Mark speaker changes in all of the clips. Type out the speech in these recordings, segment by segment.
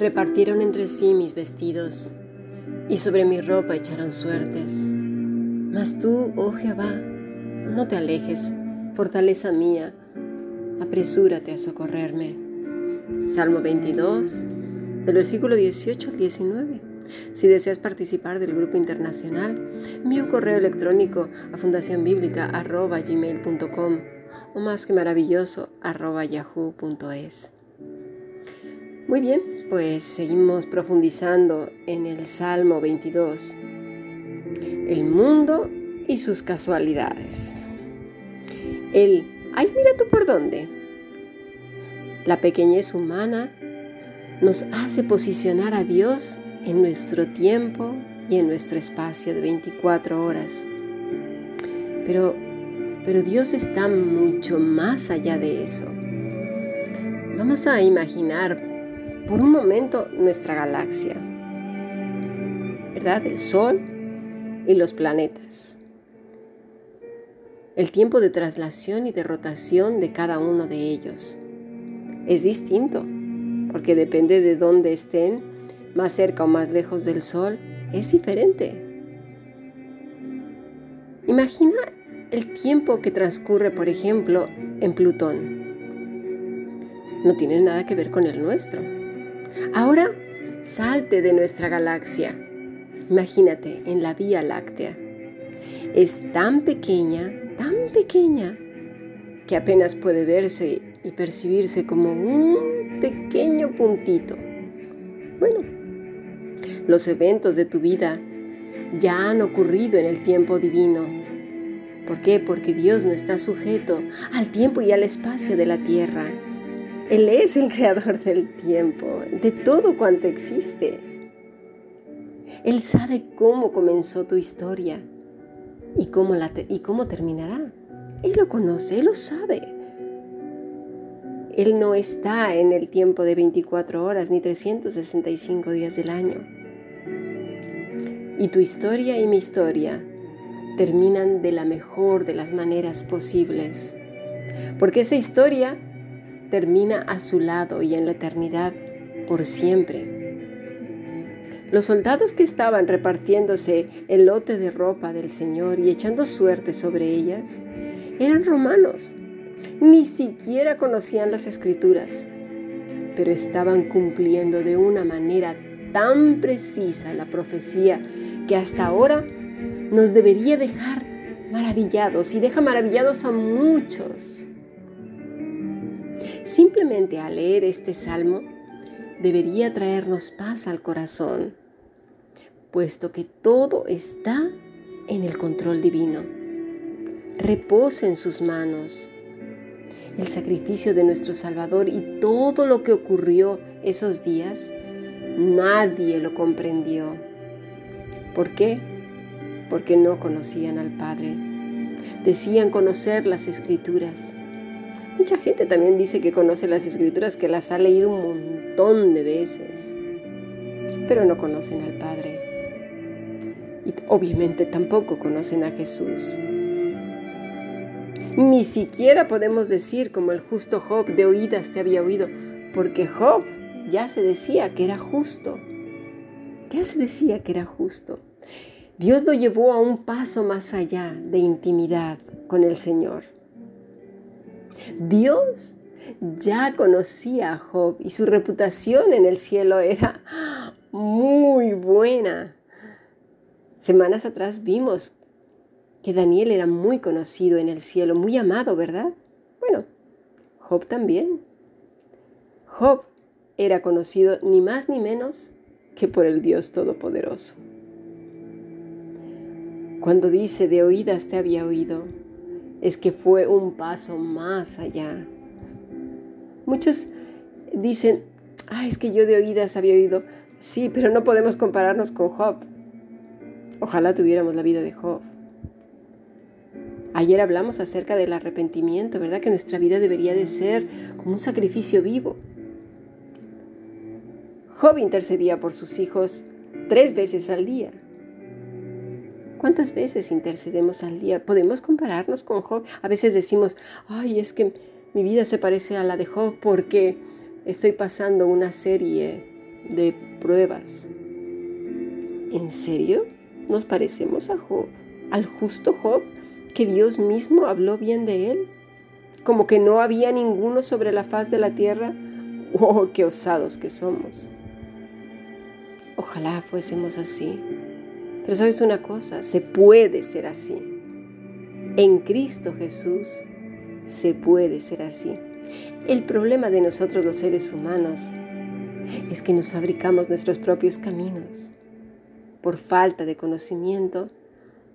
Speaker 1: Repartieron entre sí mis vestidos, y sobre mi ropa echaron suertes. Mas tú, oh Jehová, no te alejes, fortaleza mía, apresúrate a socorrerme. Salmo 22, del versículo 18 al 19. Si deseas participar del grupo internacional, envía un correo electrónico a fundacionbiblica.gmail.com o más que maravilloso arroba yahoo.es. Muy bien, pues seguimos profundizando en el Salmo 22, el mundo y sus casualidades. El, ay, mira tú por dónde. La pequeñez humana nos hace posicionar a Dios en nuestro tiempo y en nuestro espacio de 24 horas. Pero, pero Dios está mucho más allá de eso. Vamos a imaginar por un momento nuestra galaxia, ¿verdad? El Sol y los planetas. El tiempo de traslación y de rotación de cada uno de ellos es distinto, porque depende de dónde estén, más cerca o más lejos del Sol, es diferente. Imagina el tiempo que transcurre, por ejemplo, en Plutón. No tiene nada que ver con el nuestro. Ahora salte de nuestra galaxia. Imagínate en la Vía Láctea. Es tan pequeña, tan pequeña, que apenas puede verse y percibirse como un pequeño puntito. Bueno, los eventos de tu vida ya han ocurrido en el tiempo divino. ¿Por qué? Porque Dios no está sujeto al tiempo y al espacio de la tierra. Él es el creador del tiempo, de todo cuanto existe. Él sabe cómo comenzó tu historia y cómo, la y cómo terminará. Él lo conoce, Él lo sabe. Él no está en el tiempo de 24 horas ni 365 días del año. Y tu historia y mi historia terminan de la mejor de las maneras posibles. Porque esa historia termina a su lado y en la eternidad por siempre. Los soldados que estaban repartiéndose el lote de ropa del Señor y echando suerte sobre ellas eran romanos. Ni siquiera conocían las escrituras, pero estaban cumpliendo de una manera tan precisa la profecía que hasta ahora nos debería dejar maravillados y deja maravillados a muchos. Simplemente al leer este salmo debería traernos paz al corazón, puesto que todo está en el control divino. Reposa en sus manos. El sacrificio de nuestro Salvador y todo lo que ocurrió esos días, nadie lo comprendió. ¿Por qué? Porque no conocían al Padre. Decían conocer las escrituras, Mucha gente también dice que conoce las escrituras, que las ha leído un montón de veces, pero no conocen al Padre. Y obviamente tampoco conocen a Jesús. Ni siquiera podemos decir como el justo Job de oídas te había oído, porque Job ya se decía que era justo. Ya se decía que era justo. Dios lo llevó a un paso más allá de intimidad con el Señor. Dios ya conocía a Job y su reputación en el cielo era muy buena. Semanas atrás vimos que Daniel era muy conocido en el cielo, muy amado, ¿verdad? Bueno, Job también. Job era conocido ni más ni menos que por el Dios Todopoderoso. Cuando dice de oídas te había oído, es que fue un paso más allá. Muchos dicen, ah, es que yo de oídas había oído, sí, pero no podemos compararnos con Job. Ojalá tuviéramos la vida de Job. Ayer hablamos acerca del arrepentimiento, ¿verdad? Que nuestra vida debería de ser como un sacrificio vivo. Job intercedía por sus hijos tres veces al día. ¿Cuántas veces intercedemos al día? ¿Podemos compararnos con Job? A veces decimos, ay, es que mi vida se parece a la de Job porque estoy pasando una serie de pruebas. ¿En serio? ¿Nos parecemos a Job, al justo Job, que Dios mismo habló bien de él? Como que no había ninguno sobre la faz de la tierra. ¡Oh, qué osados que somos! Ojalá fuésemos así. Pero sabes una cosa, se puede ser así. En Cristo Jesús se puede ser así. El problema de nosotros los seres humanos es que nos fabricamos nuestros propios caminos por falta de conocimiento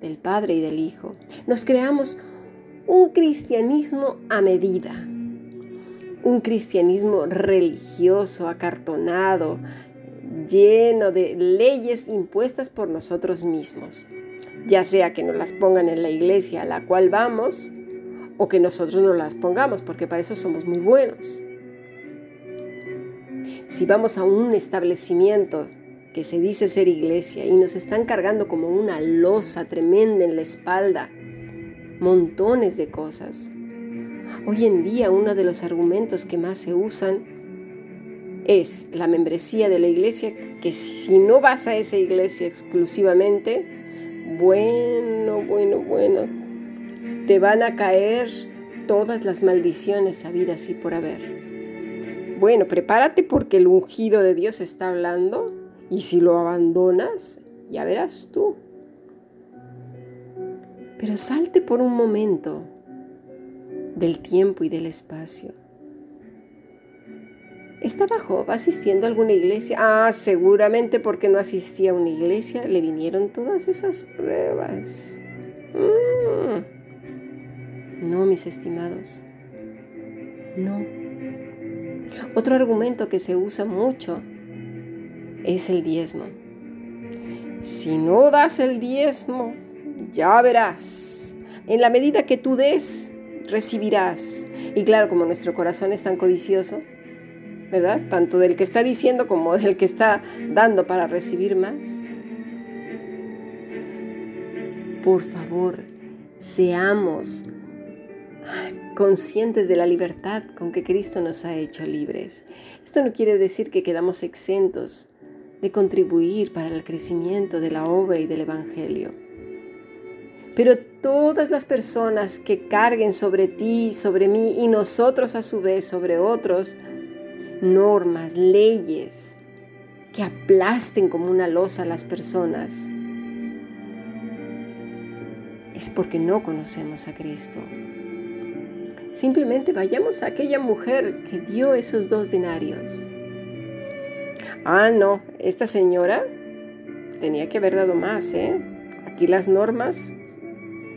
Speaker 1: del Padre y del Hijo. Nos creamos un cristianismo a medida, un cristianismo religioso, acartonado, lleno de leyes impuestas por nosotros mismos, ya sea que nos las pongan en la iglesia a la cual vamos o que nosotros no las pongamos, porque para eso somos muy buenos. Si vamos a un establecimiento que se dice ser iglesia y nos están cargando como una losa tremenda en la espalda, montones de cosas. Hoy en día uno de los argumentos que más se usan es la membresía de la iglesia, que si no vas a esa iglesia exclusivamente, bueno, bueno, bueno, te van a caer todas las maldiciones habidas y por haber. Bueno, prepárate porque el ungido de Dios está hablando y si lo abandonas, ya verás tú. Pero salte por un momento del tiempo y del espacio. ¿Estaba Job asistiendo a alguna iglesia? Ah, seguramente porque no asistía a una iglesia le vinieron todas esas pruebas. Mm. No, mis estimados. No. Otro argumento que se usa mucho es el diezmo. Si no das el diezmo, ya verás. En la medida que tú des, recibirás. Y claro, como nuestro corazón es tan codicioso, ¿verdad? Tanto del que está diciendo como del que está dando para recibir más. Por favor, seamos conscientes de la libertad con que Cristo nos ha hecho libres. Esto no quiere decir que quedamos exentos de contribuir para el crecimiento de la obra y del Evangelio. Pero todas las personas que carguen sobre ti, sobre mí y nosotros a su vez sobre otros, normas, leyes que aplasten como una losa a las personas, es porque no conocemos a Cristo. Simplemente vayamos a aquella mujer que dio esos dos denarios Ah, no, esta señora tenía que haber dado más, ¿eh? Aquí las normas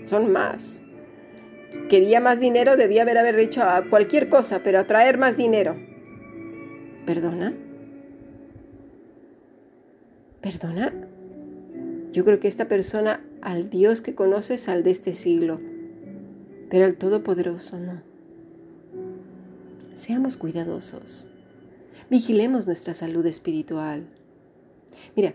Speaker 1: son más. Quería más dinero, debía haber, haber dicho a cualquier cosa, pero a traer más dinero. ¿Perdona? ¿Perdona? Yo creo que esta persona al Dios que conoces al de este siglo, pero al Todopoderoso no. Seamos cuidadosos. Vigilemos nuestra salud espiritual. Mira,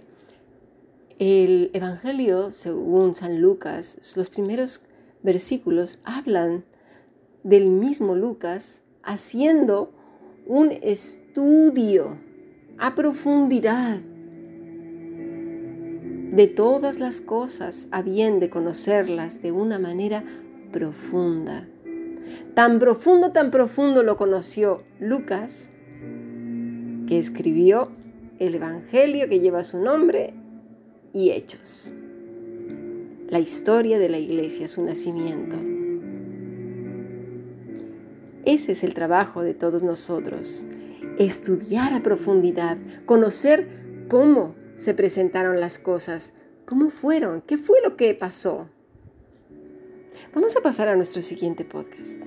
Speaker 1: el Evangelio, según San Lucas, los primeros versículos hablan del mismo Lucas haciendo un estudio a profundidad de todas las cosas, a bien de conocerlas de una manera profunda. Tan profundo, tan profundo lo conoció Lucas, que escribió el Evangelio que lleva su nombre y Hechos. La historia de la iglesia, su nacimiento. Ese es el trabajo de todos nosotros, estudiar a profundidad, conocer cómo se presentaron las cosas, cómo fueron, qué fue lo que pasó. Vamos a pasar a nuestro siguiente podcast.